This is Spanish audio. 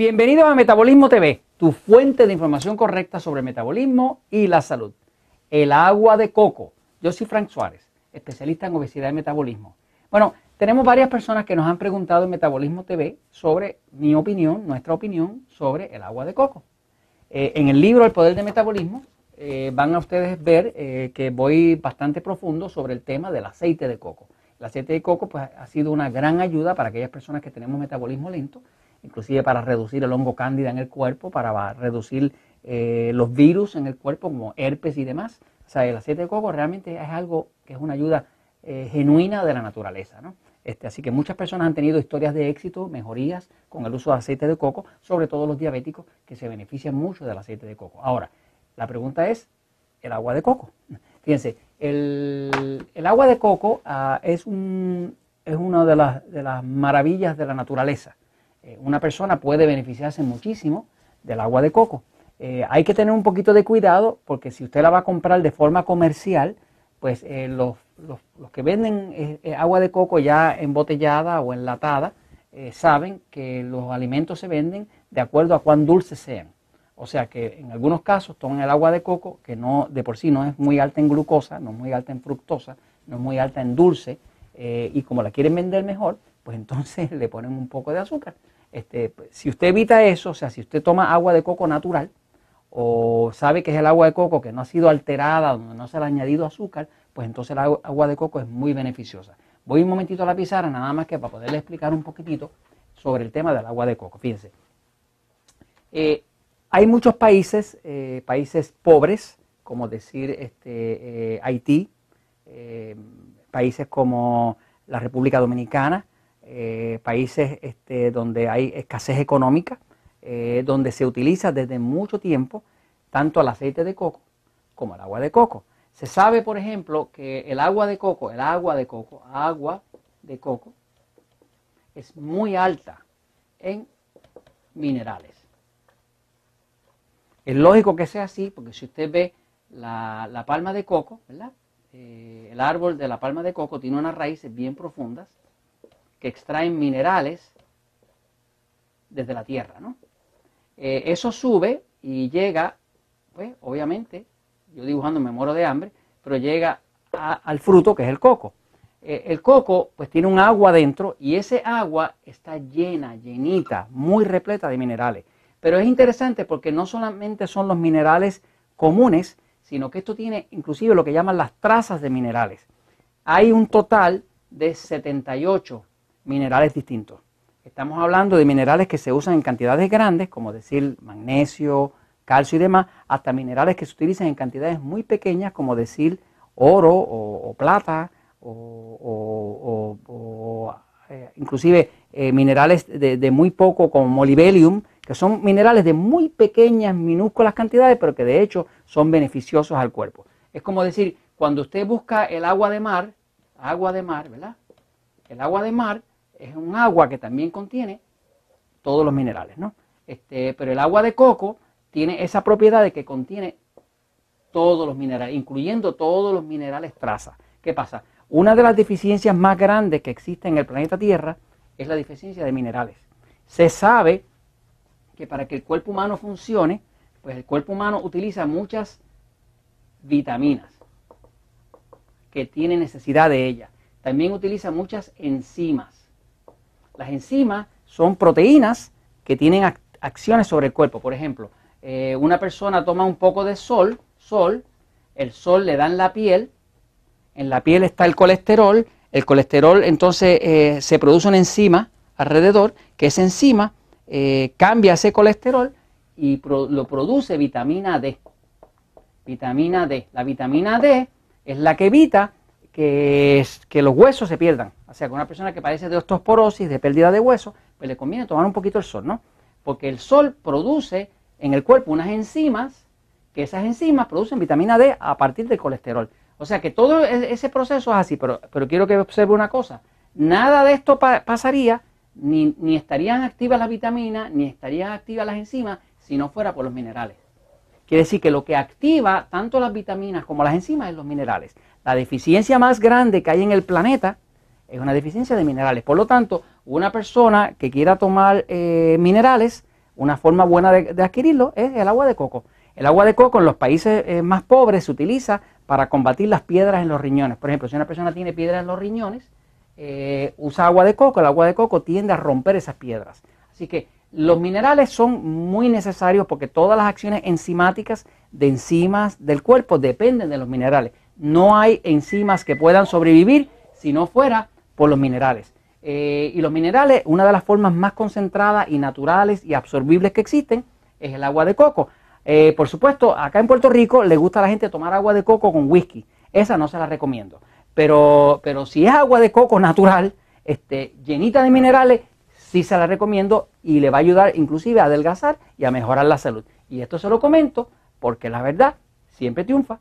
Bienvenidos a Metabolismo TV, tu fuente de información correcta sobre metabolismo y la salud. El agua de coco. Yo soy Frank Suárez, especialista en obesidad y metabolismo. Bueno, tenemos varias personas que nos han preguntado en Metabolismo TV sobre mi opinión, nuestra opinión sobre el agua de coco. Eh, en el libro El Poder del Metabolismo eh, van a ustedes ver eh, que voy bastante profundo sobre el tema del aceite de coco. El aceite de coco pues, ha sido una gran ayuda para aquellas personas que tenemos metabolismo lento inclusive para reducir el hongo cándida en el cuerpo, para reducir eh, los virus en el cuerpo como herpes y demás. O sea, el aceite de coco realmente es algo que es una ayuda eh, genuina de la naturaleza. ¿no? Este, así que muchas personas han tenido historias de éxito, mejorías con el uso de aceite de coco, sobre todo los diabéticos que se benefician mucho del aceite de coco. Ahora, la pregunta es, ¿el agua de coco? Fíjense, el, agua de coco ah, es, un, es una de las, de las maravillas de la naturaleza. Eh, una persona puede beneficiarse muchísimo del agua de coco. Eh, hay que tener un poquito de cuidado porque si usted la va a comprar de forma comercial, pues eh, los, que venden agua de coco ya embotellada o enlatada saben que los alimentos se venden de acuerdo a cuán dulces sean. O sea que en algunos casos toman el agua de coco, que no de por sí no es muy alta en glucosa, no es muy alta en fructosa, no es muy alta en dulce, y como la quieren vender mejor, pues entonces le ponen un poco de azúcar. Este, si usted evita eso, o sea, si usted toma agua de coco natural o sabe que es el agua de coco que no ha sido alterada, donde no se le ha añadido azúcar, pues entonces el agua de coco es muy beneficiosa. Voy un momentito a la pizarra, nada más que para poderle explicar un poquitito sobre el tema del agua de coco. Fíjense, eh, hay muchos países, eh, países pobres, como decir este, eh, Haití, países como la República Dominicana, eh, países este, donde hay escasez económica, eh, donde se utiliza desde mucho tiempo tanto el aceite de coco como el agua de coco. Se sabe, por ejemplo, que el agua de coco, el agua de coco, agua de coco, es muy alta en minerales. Es lógico que sea así, porque si usted ve la, palma de coco. Eh, el árbol de la palma de coco tiene unas raíces bien profundas que extraen minerales desde la tierra. ¿no? Eh, eso sube y llega, pues obviamente, yo dibujando me muero de hambre, pero llega al fruto que es el coco. Eh, el coco pues tiene un agua dentro y ese agua está llena, llenita, muy repleta de minerales. Pero es interesante porque no solamente son los minerales comunes, sino que esto tiene inclusive lo que llaman las trazas de minerales. Hay un total de 78 minerales distintos. Estamos hablando de minerales que se usan en cantidades grandes, como decir magnesio, calcio y demás, hasta minerales que se utilizan en cantidades muy pequeñas, como decir oro o, plata, o, eh, inclusive eh, minerales de, muy poco, como molybdenum, que son minerales de muy pequeñas, minúsculas cantidades, pero que de hecho son beneficiosos al cuerpo. Es como decir, cuando usted busca el agua de mar, agua de mar, ¿verdad? El agua de mar es un agua que también contiene todos los minerales, ¿no? Este, pero el agua de coco tiene esa propiedad de que contiene todos los minerales, incluyendo todos los minerales traza. ¿Qué pasa? Una de las deficiencias más grandes que existe en el planeta Tierra es la deficiencia de minerales. Se sabe que para que el cuerpo humano funcione, pues el cuerpo humano utiliza muchas vitaminas que tiene necesidad de ellas. También utiliza muchas enzimas las enzimas son proteínas que tienen acciones sobre el cuerpo. Por ejemplo, eh, una persona toma un poco de sol, sol, el sol le da en la piel, en la piel está el colesterol, el colesterol entonces eh, se produce una enzima alrededor, que esa enzima eh, cambia ese colesterol y lo produce vitamina D. Vitamina D. La vitamina D es la que evita que, los huesos se pierdan. O sea, que una persona que padece de osteoporosis, de pérdida de hueso, pues le conviene tomar un poquito el sol, ¿no? Porque el sol produce en el cuerpo unas enzimas, que esas enzimas producen vitamina D a partir del colesterol. O sea que todo e-, ese proceso es así, pero, pero quiero que observe una cosa. Nada de esto pasaría, ni, ni estarían activas las vitaminas, ni estarían activas las enzimas, si no fuera por los minerales. Quiere decir que lo que activa tanto las vitaminas como las enzimas es los minerales. La deficiencia más grande que hay en el planeta es una deficiencia de minerales. Por lo tanto, una persona que quiera tomar eh, minerales, una forma buena de, adquirirlo es el agua de coco. El agua de coco en los países eh, más pobres se utiliza para combatir las piedras en los riñones. Por ejemplo, si una persona tiene piedras en los riñones, eh, usa agua de coco, el agua de coco tiende a romper esas piedras. Así que los minerales son muy necesarios porque todas las acciones enzimáticas de enzimas del cuerpo dependen de los minerales. No hay enzimas que puedan sobrevivir si no fuera por los minerales. Eh, y los minerales, una de las formas más concentradas y naturales y absorbibles que existen es el agua de coco. Eh, por supuesto, acá en Puerto Rico le gusta a la gente tomar agua de coco con whisky. Esa no se la recomiendo. Pero, pero si es agua de coco natural, este, llenita de minerales, sí se la recomiendo y le va a ayudar inclusive a adelgazar y a mejorar la salud. Y esto se lo comento porque la verdad siempre triunfa.